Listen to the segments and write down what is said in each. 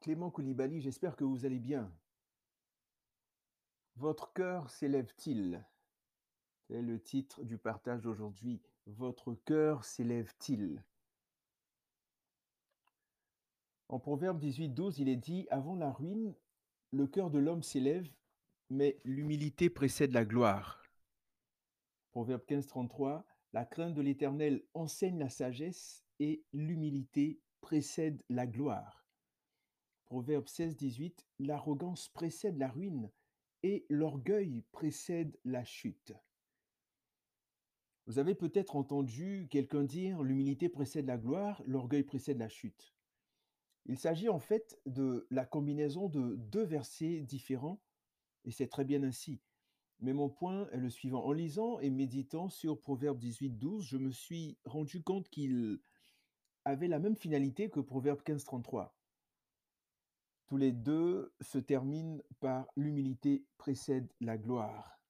Clément Koulibaly, j'espère que vous allez bien. Votre cœur s'élève-t-il? C'est le titre du partage d'aujourd'hui. Votre cœur s'élève-t-il? En Proverbe 18, 12, il est dit, Avant la ruine, le cœur de l'homme s'élève, mais l'humilité précède la gloire. Proverbe 15, 33, La crainte de l'Éternel enseigne la sagesse et l'humilité précède la gloire. Proverbe 16, 18, L'arrogance précède la ruine et l'orgueil précède la chute. Vous avez peut-être entendu quelqu'un dire l'humilité précède la gloire, l'orgueil précède la chute. Il s'agit en fait de la combinaison de deux versets différents, et c'est très bien ainsi. Mais mon point est le suivant. En lisant et méditant sur Proverbe 18, 12, je me suis rendu compte qu'il avait la même finalité que Proverbe 15, 33. Tous les deux se terminent par l'humilité précède la gloire.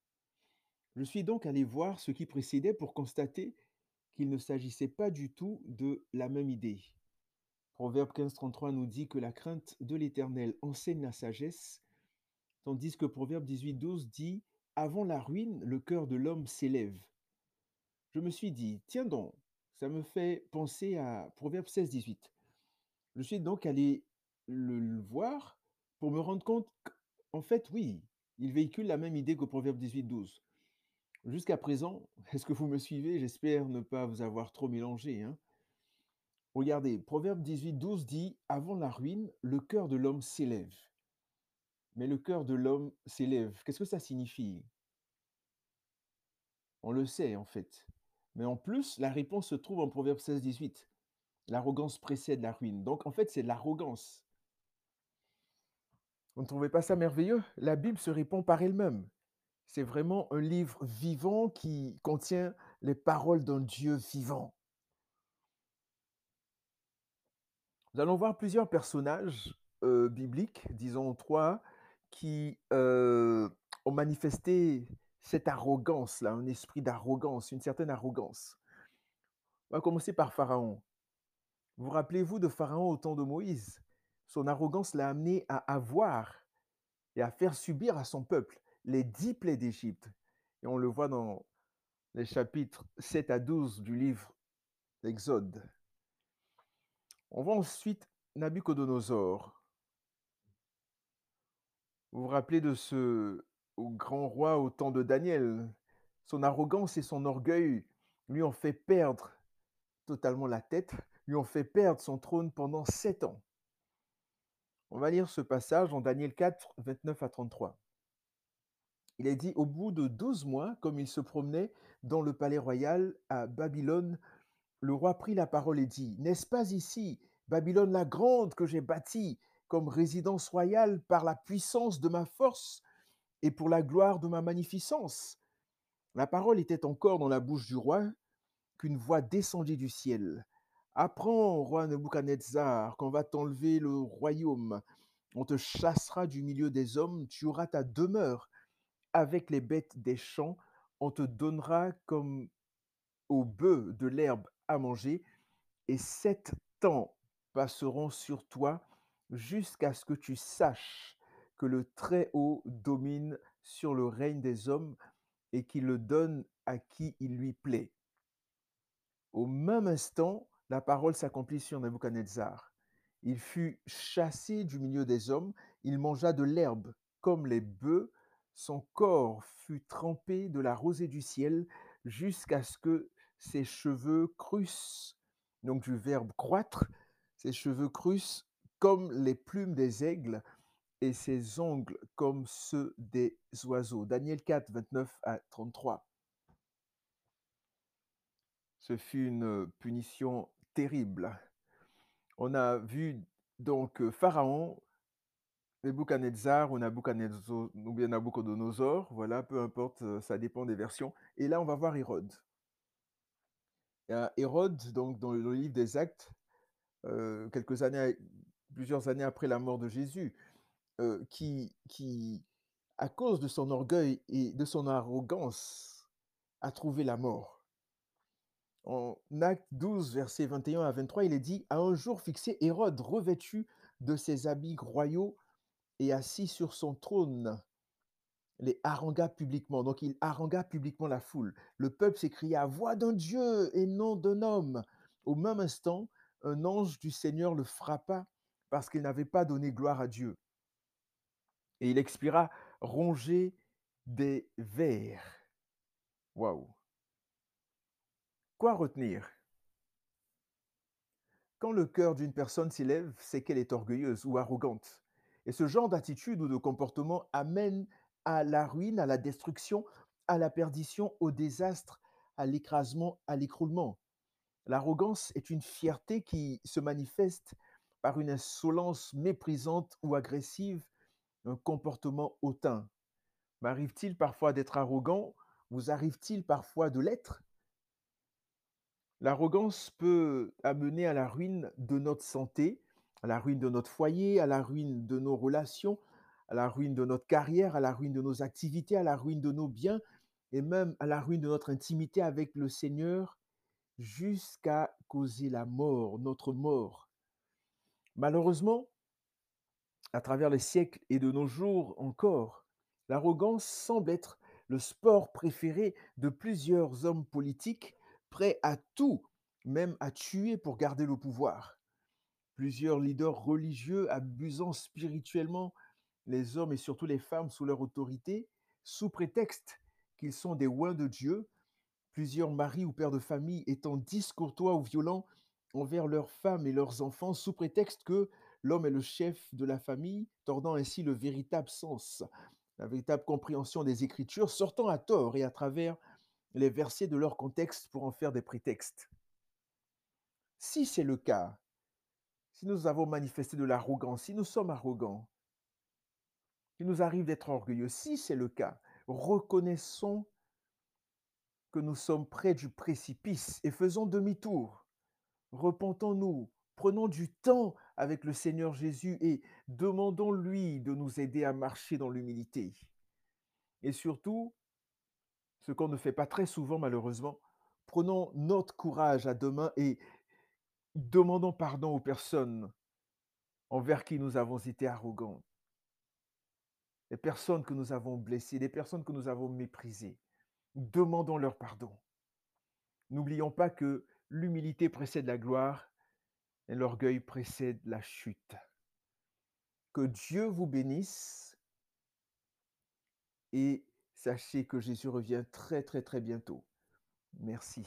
Je suis donc allé voir ce qui précédait pour constater qu'il ne s'agissait pas du tout de la même idée. Proverbe 15.33 nous dit que la crainte de l'Éternel enseigne la sagesse, tandis que Proverbe 18.12 dit Avant la ruine, le cœur de l'homme s'élève. Je me suis dit, tiens donc, ça me fait penser à Proverbe 16.18. Je suis donc allé le, voir pour me rendre compte qu'en fait, oui, il véhicule la même idée que Proverbe 18.12. Jusqu'à présent, est-ce que vous me suivez? J'espère ne pas vous avoir trop mélangé. Hein Regardez, Proverbe 18, 12 dit Avant la ruine, le cœur de l'homme s'élève. Mais le cœur de l'homme s'élève. Qu'est-ce que ça signifie? On le sait en fait. Mais en plus, la réponse se trouve en Proverbe 16, 18. L'arrogance précède la ruine. Donc en fait, c'est l'arrogance. Vous ne trouvez pas ça merveilleux? La Bible se répond par elle-même. C'est vraiment un livre vivant qui contient les paroles d'un Dieu vivant. Nous allons voir plusieurs personnages euh, bibliques, disons trois, qui euh, ont manifesté cette arrogance-là, un esprit d'arrogance, une certaine arrogance. On va commencer par Pharaon. Vous rappelez-vous de Pharaon au temps de Moïse? Son arrogance l'a amené à avoir et à faire subir à son peuple les dix plaies d'Égypte. Et on le voit dans les chapitres 7 à 12 du livre d'Exode. On voit ensuite Nabucodonosor. Vous vous rappelez de ce grand roi au temps de Daniel? Son arrogance et son orgueil lui ont fait perdre totalement la tête, lui ont fait perdre son trône pendant sept ans. On va lire ce passage en Daniel 4, 29 à 33. Il est dit, au bout de douze mois, comme il se promenait dans le palais royal à Babylone, le roi prit la parole et dit, N'est-ce pas ici, Babylone la grande, que j'ai bâtie comme résidence royale par la puissance de ma force et pour la gloire de ma magnificence? La parole était encore dans la bouche du roi qu'une voix descendit du ciel. Apprends, roi Nebuchadnezzar, qu'on va t'enlever le royaume. On te chassera du milieu des hommes, tu auras ta demeure avec les bêtes des champs, on te donnera comme au bœuf de l'herbe à manger, et sept temps passeront sur toi jusqu'à ce que tu saches que le Très-Haut domine sur le règne des hommes et qu'il le donne à qui il lui plaît. Au même instant, la parole s'accomplit sur Nebuchadnezzar. Il fut chassé du milieu des hommes, il mangea de l'herbe comme les bœufs son corps fut trempé de la rosée du ciel jusqu'à ce que ses cheveux crussent, donc du verbe croître, ses cheveux crussent comme les plumes des aigles et ses ongles comme ceux des oiseaux. Daniel 4, 29 à 33. Ce fut une punition terrible. On a vu donc Pharaon Nebuchadnezzar ou Nabucodonosor, bien voilà, peu importe, euh, ça dépend des versions. Et là, on va voir Hérode. Hérode, donc dans le livre des Actes, euh, quelques années, plusieurs années après la mort de Jésus, euh, qui, à cause de son orgueil et de son arrogance, a trouvé la mort. En Acte 12, versets 21 à 23, il est dit À un jour fixé, Hérode, revêtu de ses habits royaux et assis sur son trône, les harangua publiquement. Donc il harangua publiquement la foule. Le peuple s'écria Voix d'un Dieu et non d'un homme. Au même instant, un ange du Seigneur le frappa parce qu'il n'avait pas donné gloire à Dieu. Et il expira rongé des vers. Waouh! Quoi retenir? Quand le cœur d'une personne s'élève, c'est qu'elle est orgueilleuse ou arrogante. Et ce genre d'attitude ou de comportement amène à la ruine, à la destruction, à la perdition, au désastre, à l'écrasement, à l'écroulement. L'arrogance est une fierté qui se manifeste par une insolence méprisante ou agressive, un comportement hautain. M'arrive-t-il parfois d'être arrogant? Vous arrive-t-il parfois de l'être? L'arrogance peut amener à la ruine de notre santé, à la ruine de notre foyer, à la ruine de nos relations, à la ruine de notre carrière, à la ruine de nos activités, à la ruine de nos biens et même à la ruine de notre intimité avec le Seigneur jusqu'à causer la mort, notre mort. Malheureusement, à travers les siècles et de nos jours encore, l'arrogance semble être le sport préféré de plusieurs hommes politiques prêts à tout, même à tuer pour garder le pouvoir. Plusieurs leaders religieux abusant spirituellement les hommes et surtout les femmes sous leur autorité, sous prétexte qu'ils sont des oins de Dieu, plusieurs maris ou pères de famille étant discourtois ou violents envers leurs femmes et leurs enfants sous prétexte que l'homme est le chef de la famille, tordant ainsi le véritable sens, la véritable compréhension des Écritures, sortant à tort et à travers les versets de leur contexte pour en faire des prétextes. Si c'est le cas, si nous avons manifesté de l'arrogance, si nous sommes arrogants, il nous arrive d'être orgueilleux, si c'est le cas, reconnaissons que nous sommes près du précipice et faisons demi-tour. Repentons-nous, prenons du temps avec le Seigneur Jésus et demandons-lui de nous aider à marcher dans l'humilité. Et surtout, ce qu'on ne fait pas très souvent malheureusement, prenons notre courage à deux mains et demandons pardon aux personnes envers qui nous avons été arrogants, les personnes que nous avons blessées, les personnes que nous avons méprisées demandons leur pardon. N'oublions pas que l'humilité précède la gloire et l'orgueil précède la chute. Que Dieu vous bénisse et sachez que Jésus revient très très très bientôt. Merci.